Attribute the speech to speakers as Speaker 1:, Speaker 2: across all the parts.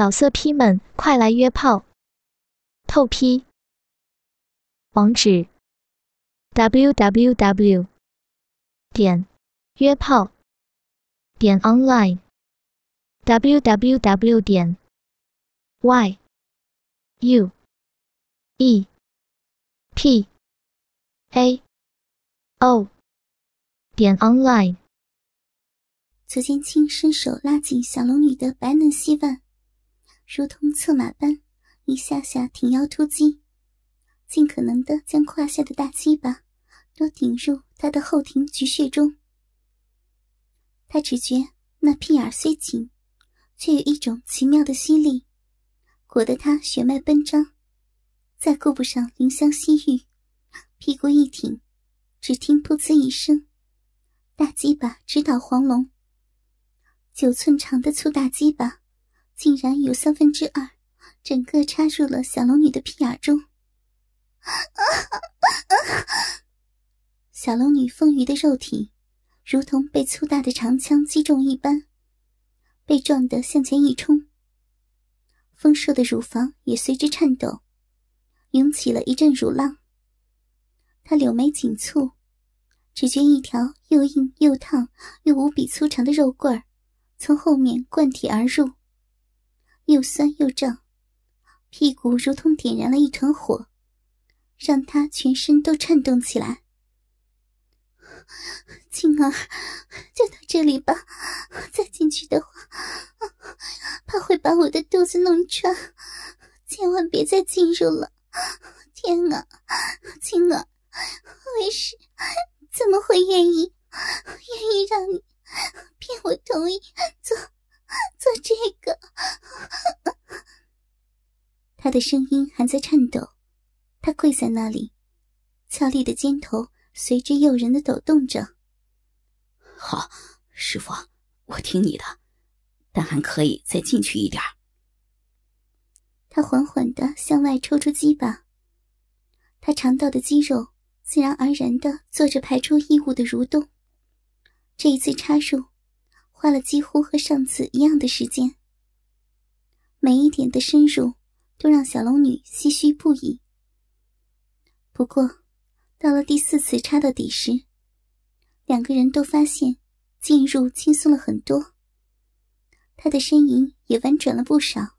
Speaker 1: 老色批们，快来约炮！透批。网址：w w w 点约炮点 online w w w 点 y u e p a o 点 online。
Speaker 2: 左剑清伸手拉紧小龙女的白嫩细腕。如同策马般，一下下挺腰突击，尽可能的将胯下的大鸡巴都顶入他的后庭菊穴中。他只觉那屁眼虽紧，却有一种奇妙的吸力，裹得他血脉奔张。再顾不上怜香惜玉，屁股一挺，只听“噗呲”一声，大鸡巴直捣黄龙。九寸长的粗大鸡巴。竟然有三分之二，整个插入了小龙女的屁眼中。小龙女丰腴的肉体，如同被粗大的长枪击中一般，被撞得向前一冲。丰硕的乳房也随之颤抖，涌起了一阵乳浪。她柳眉紧蹙，只觉一条又硬又烫又无比粗长的肉棍儿，从后面贯体而入。又酸又胀，屁股如同点燃了一团火，让他全身都颤动起来。青儿，就到这里吧，再进去的话，怕会把我的肚子弄穿，千万别再进入了。天啊，青儿，为师怎么会愿意，愿意让你骗我同意做？做这个，他的声音还在颤抖。他跪在那里，俏丽的肩头随之诱人的抖动着。
Speaker 3: 好，师傅，我听你的，但还可以再进去一点。
Speaker 2: 他缓缓的向外抽出鸡巴，他肠道的肌肉自然而然的做着排出异物的蠕动。这一次插入。花了几乎和上次一样的时间，每一点的深入都让小龙女唏嘘不已。不过，到了第四次插到底时，两个人都发现进入轻松了很多，他的呻吟也婉转了不少。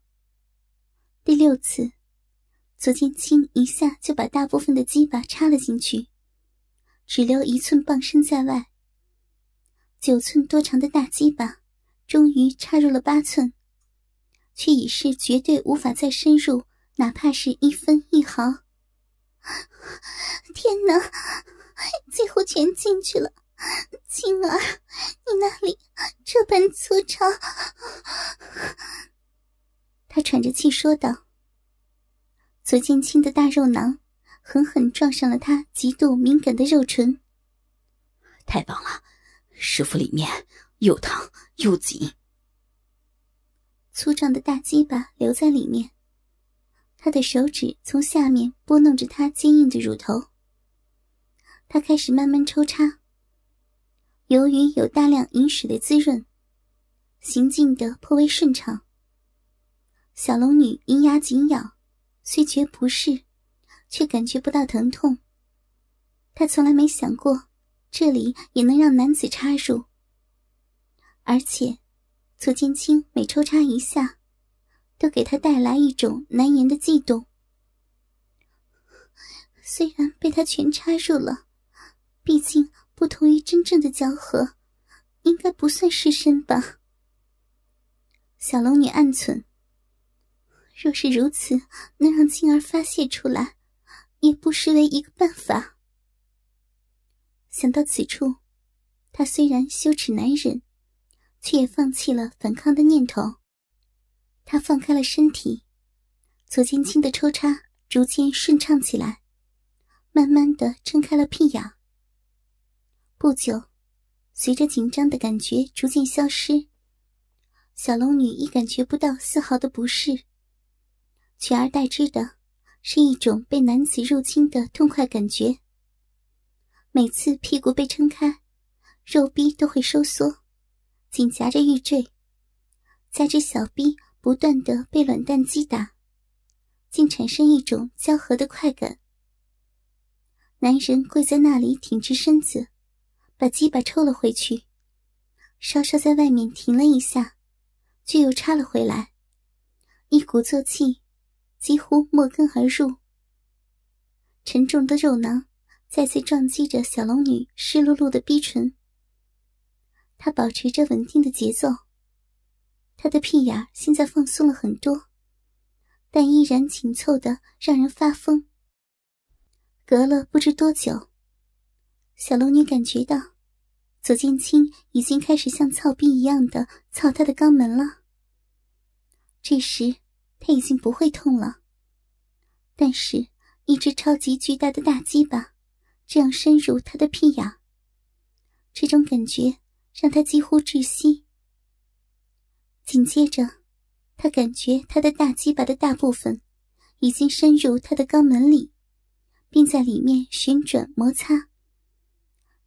Speaker 2: 第六次，左剑清一下就把大部分的鸡巴插了进去，只留一寸棒身在外。九寸多长的大鸡巴，终于插入了八寸，却已是绝对无法再深入，哪怕是一分一毫。天哪，最后全进去了！青儿，你那里这般粗糙？他喘着气说道。左剑清的大肉囊狠狠撞上了他极度敏感的肉唇。
Speaker 3: 太棒了！师傅里面又烫又紧，
Speaker 2: 粗壮的大鸡巴留在里面。他的手指从下面拨弄着他坚硬的乳头。他开始慢慢抽插。由于有大量饮水的滋润，行进的颇为顺畅。小龙女银牙紧咬，虽觉不适，却感觉不到疼痛。她从来没想过。这里也能让男子插入，而且左剑清每抽插一下，都给他带来一种难言的悸动。虽然被他全插入了，毕竟不同于真正的交合，应该不算失身吧。小龙女暗忖：若是如此，能让青儿发泄出来，也不失为一个办法。想到此处，他虽然羞耻难忍，却也放弃了反抗的念头。他放开了身体，左肩轻的抽插逐渐顺畅起来，慢慢的撑开了屁眼。不久，随着紧张的感觉逐渐消失，小龙女亦感觉不到丝毫的不适，取而代之的是一种被男子入侵的痛快感觉。每次屁股被撑开，肉逼都会收缩，紧夹着玉坠，加之小逼不断的被卵蛋击打，竟产生一种交合的快感。男人跪在那里，挺直身子，把鸡巴抽了回去，稍稍在外面停了一下，却又插了回来，一鼓作气，几乎没根而入。沉重的肉囊再次撞击着小龙女湿漉漉的逼唇。她保持着稳定的节奏。她的屁眼现在放松了很多，但依然紧凑的让人发疯。隔了不知多久，小龙女感觉到左剑清已经开始像操逼一样的操她的肛门了。这时，她已经不会痛了，但是。一只超级巨大的大鸡巴，这样深入他的屁眼，这种感觉让他几乎窒息。紧接着，他感觉他的大鸡巴的大部分已经深入他的肛门里，并在里面旋转摩擦。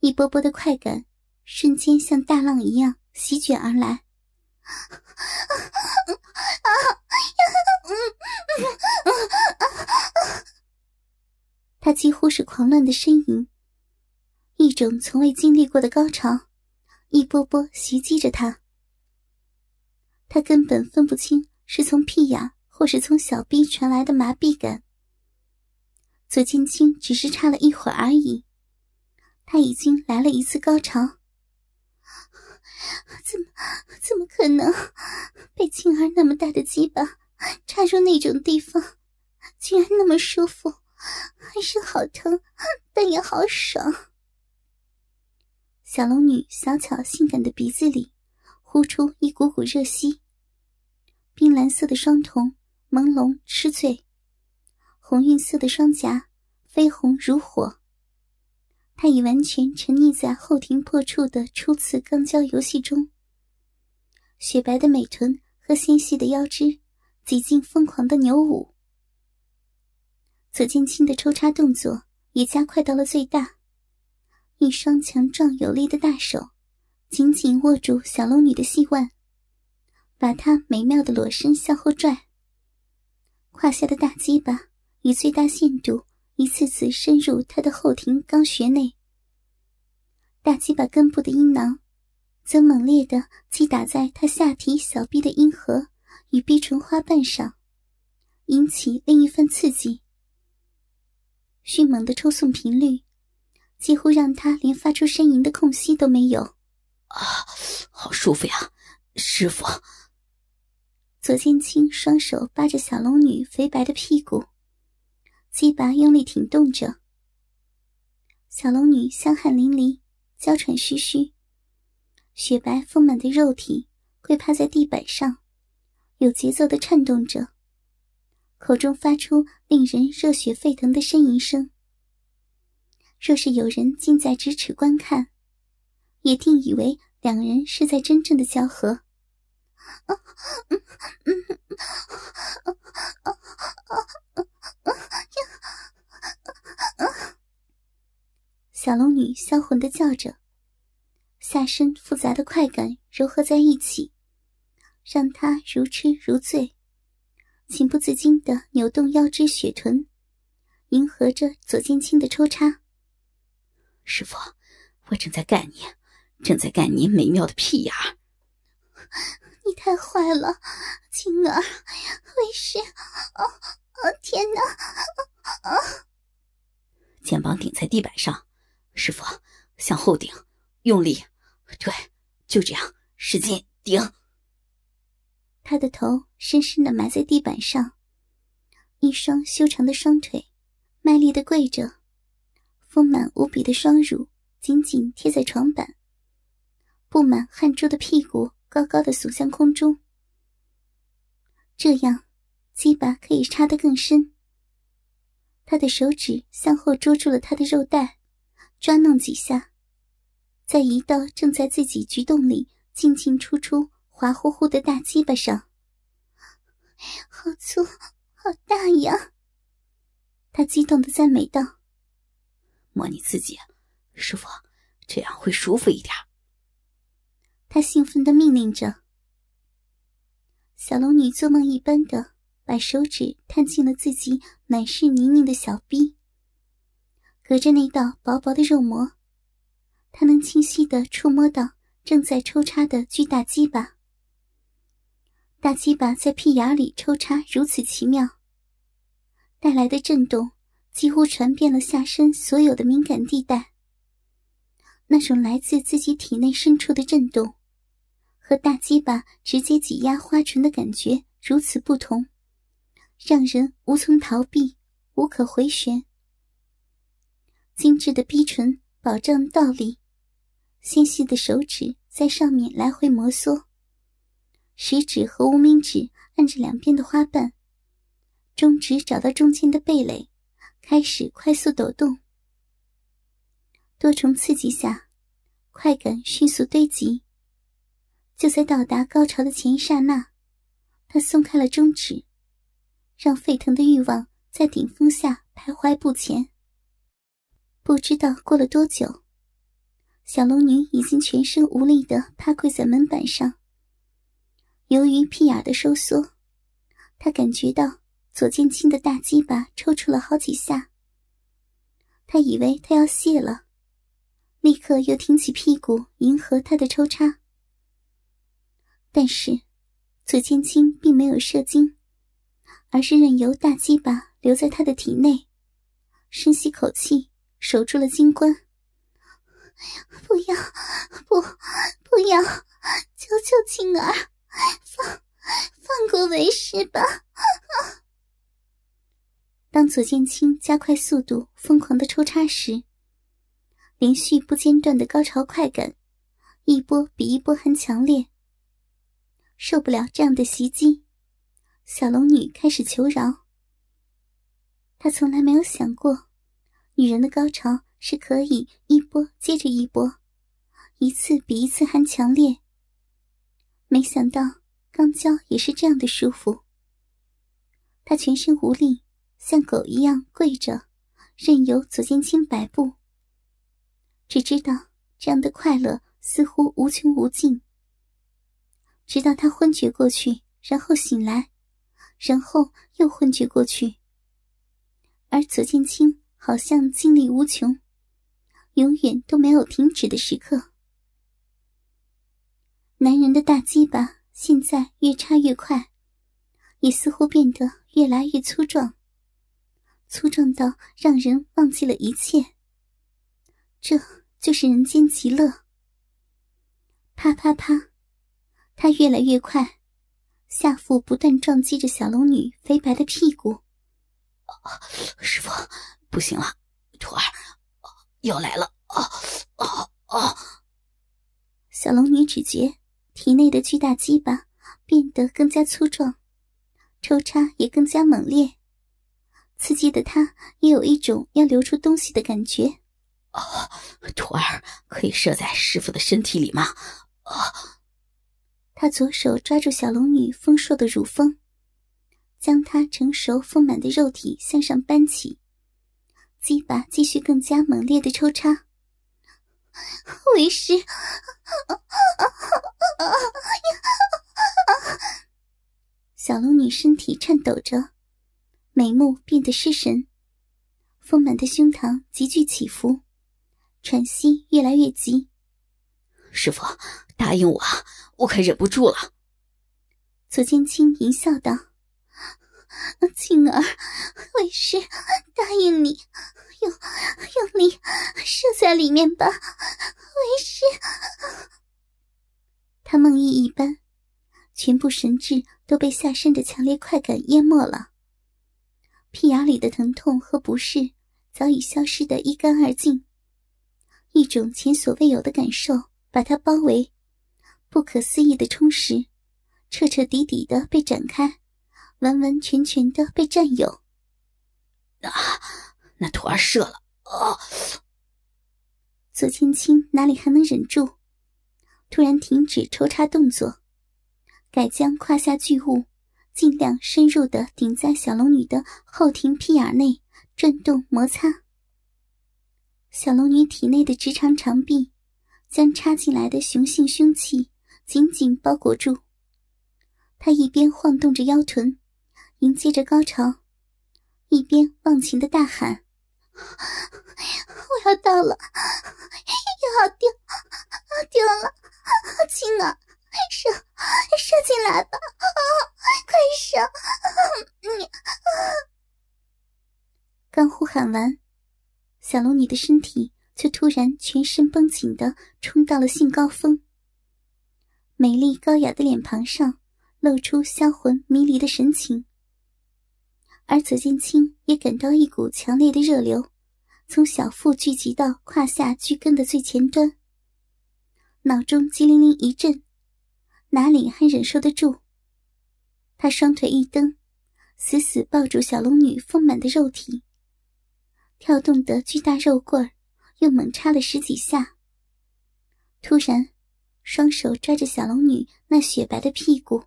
Speaker 2: 一波波的快感瞬间像大浪一样席卷而来。他几乎是狂乱的呻吟，一种从未经历过的高潮，一波波袭击着他。他根本分不清是从屁眼或是从小臂传来的麻痹感。左剑清只是差了一会儿而已，他已经来了一次高潮。怎么怎么可能？被青儿那么大的鸡巴插入那种地方，居然那么舒服！还是好疼，但也好爽。小龙女小巧性感的鼻子里呼出一股股热息，冰蓝色的双瞳朦胧痴醉，红晕色的双颊绯红如火。她已完全沉溺在后庭破处的初次肛交游戏中，雪白的美臀和纤细的腰肢几近疯狂的扭舞。左剑清的抽插动作也加快到了最大，一双强壮有力的大手紧紧握住小龙女的细腕，把她美妙的裸身向后拽。胯下的大鸡巴以最大限度一次次深入她的后庭肛穴内，大鸡巴根部的阴囊则猛烈的击打在她下体小臂的阴核与逼唇花瓣上，引起另一番刺激。迅猛的抽送频率，几乎让他连发出呻吟的空隙都没有。
Speaker 3: 啊，好舒服呀，师傅！
Speaker 2: 左剑清双手扒着小龙女肥白的屁股，鸡巴用力挺动着。小龙女香汗淋漓，娇喘吁吁，雪白丰满的肉体跪趴在地板上，有节奏的颤动着。口中发出令人热血沸腾的呻吟声。若是有人近在咫尺观看，也定以为两人是在真正的交合。小龙女销魂的叫着，下身复杂的快感糅合在一起，让她如痴如醉。情不自禁的扭动腰肢雪臀，迎合着左剑清的抽插。
Speaker 3: 师傅，我正在干你，正在干你美妙的屁眼
Speaker 2: 你太坏了，青儿，为师，哦哦，天哪！啊！
Speaker 3: 肩膀顶在地板上，师傅向后顶，用力，对，就这样，使劲顶。
Speaker 2: 他的头深深的埋在地板上，一双修长的双腿卖力的跪着，丰满无比的双乳紧紧贴在床板，布满汗珠的屁股高高的耸向空中。这样，鸡巴可以插得更深。他的手指向后捉住了他的肉带，抓弄几下，再移到正在自己局洞里进进出出。滑乎乎的大鸡巴上，好粗，好大呀！他激动的赞美道：“
Speaker 3: 摸你自己，师傅，这样会舒服一点。”
Speaker 2: 他兴奋的命令着。小龙女做梦一般的把手指探进了自己满是泥泞的小臂，隔着那道薄薄的肉膜，她能清晰的触摸到正在抽插的巨大鸡巴。大鸡巴在屁眼里抽插如此奇妙，带来的震动几乎传遍了下身所有的敏感地带。那种来自自己体内深处的震动。和大鸡巴直接挤压花唇的感觉如此不同，让人无从逃避，无可回旋。精致的逼唇保障倒立，纤细的手指在上面来回摩挲，食指和无名指按着两边的花瓣，中指找到中间的蓓蕾，开始快速抖动。多重刺激下，快感迅速堆积。就在到达高潮的前一刹那，他松开了中指，让沸腾的欲望在顶峰下徘徊不前。不知道过了多久，小龙女已经全身无力的趴跪在门板上。由于屁眼的收缩，他感觉到左剑清的大鸡巴抽搐了好几下。他以为他要泄了，立刻又挺起屁股迎合他的抽插。但是，左剑清并没有射精，而是任由大鸡巴留在他的体内，深吸口气，守住了金冠。不要，不，不要！求求青儿，放放过为师吧！当左剑清加快速度，疯狂的抽插时，连续不间断的高潮快感，一波比一波还强烈。受不了这样的袭击，小龙女开始求饶。她从来没有想过，女人的高潮是可以一波接着一波，一次比一次还强烈。没想到刚交也是这样的舒服。他全身无力，像狗一样跪着，任由左剑清摆布。只知道这样的快乐似乎无穷无尽。直到他昏厥过去，然后醒来，然后又昏厥过去。而左剑清好像精力无穷，永远都没有停止的时刻。男人的大鸡巴现在越插越快，也似乎变得越来越粗壮，粗壮到让人忘记了一切。这就是人间极乐。啪啪啪。他越来越快，下腹不断撞击着小龙女肥白的屁股。
Speaker 3: 师傅，不行了，徒儿要来了！啊啊啊！
Speaker 2: 小龙女只觉体内的巨大鸡巴变得更加粗壮，抽插也更加猛烈，刺激的他也有一种要流出东西的感觉。
Speaker 3: 啊，徒儿可以射在师傅的身体里吗？啊！
Speaker 2: 他左手抓住小龙女丰硕的乳峰，将她成熟丰满的肉体向上搬起，鸡巴继续更加猛烈的抽插。为师，小龙女身体颤抖着，眉目变得失神，丰满的胸膛急剧起伏，喘息越来越急。
Speaker 3: 师傅，答应我，我快忍不住了。
Speaker 2: 左剑清淫笑道：“青儿，为师答应你，用用力射在里面吧，为师。”他梦呓一般，全部神智都被下身的强烈快感淹没了，屁眼里的疼痛和不适早已消失得一干二净，一种前所未有的感受。把它包围，不可思议的充实，彻彻底底的被展开，完完全全的被占有。
Speaker 3: 啊，那徒儿射了！啊！
Speaker 2: 左千青哪里还能忍住，突然停止抽插动作，改将胯下巨物尽量深入的顶在小龙女的后庭屁眼内，转动摩擦。小龙女体内的直肠长臂。将插进来的雄性凶器紧紧包裹住，他一边晃动着腰臀，迎接着高潮，一边忘情的大喊：“我要到了，要丢，丢了，亲啊，射，射进来吧，快射！”你刚呼喊完，小龙女的身体却突然全身绷紧的冲到了性高峰，美丽高雅的脸庞上。露出销魂迷离的神情，而左剑清也感到一股强烈的热流从小腹聚集到胯下巨根的最前端，脑中机灵灵一震，哪里还忍受得住？他双腿一蹬，死死抱住小龙女丰满的肉体，跳动的巨大肉棍儿又猛插了十几下。突然，双手抓着小龙女那雪白的屁股。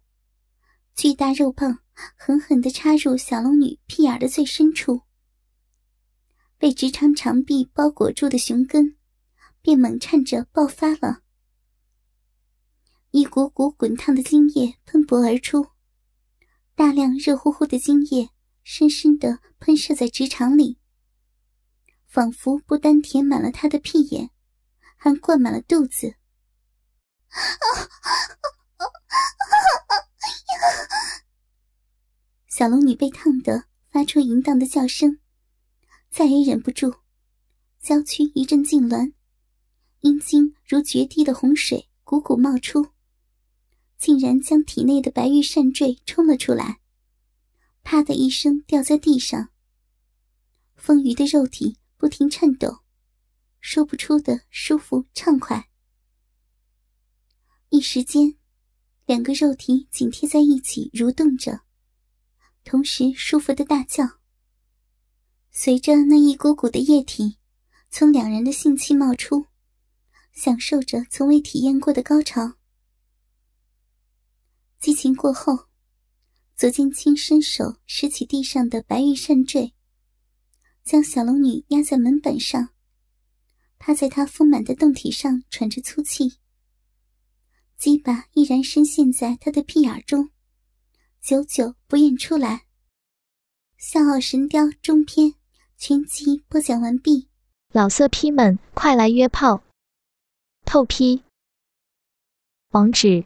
Speaker 2: 巨大肉棒狠狠地插入小龙女屁眼的最深处，被直肠长臂包裹住的熊根便猛颤着爆发了，一股股滚烫的精液喷薄而出，大量热乎乎的精液深深地喷射在直肠里，仿佛不单填满了他的屁眼，还灌满了肚子。小龙女被烫得发出淫荡的叫声，再也忍不住，娇躯一阵痉挛，阴茎如决堤的洪水汩汩冒出，竟然将体内的白玉扇坠冲了出来，啪的一声掉在地上。丰腴的肉体不停颤抖，说不出的舒服畅快。一时间，两个肉体紧贴在一起蠕动着。同时，舒服的大叫。随着那一股股的液体从两人的性器冒出，享受着从未体验过的高潮。激情过后，左剑清伸手拾起地上的白玉扇坠，将小龙女压在门板上，趴在她丰满的胴体上喘着粗气，鸡巴依然深陷在她的屁眼中。久久不愿出来。《笑傲神雕》中篇全集播讲完毕，
Speaker 1: 老色批们快来约炮！透批。网址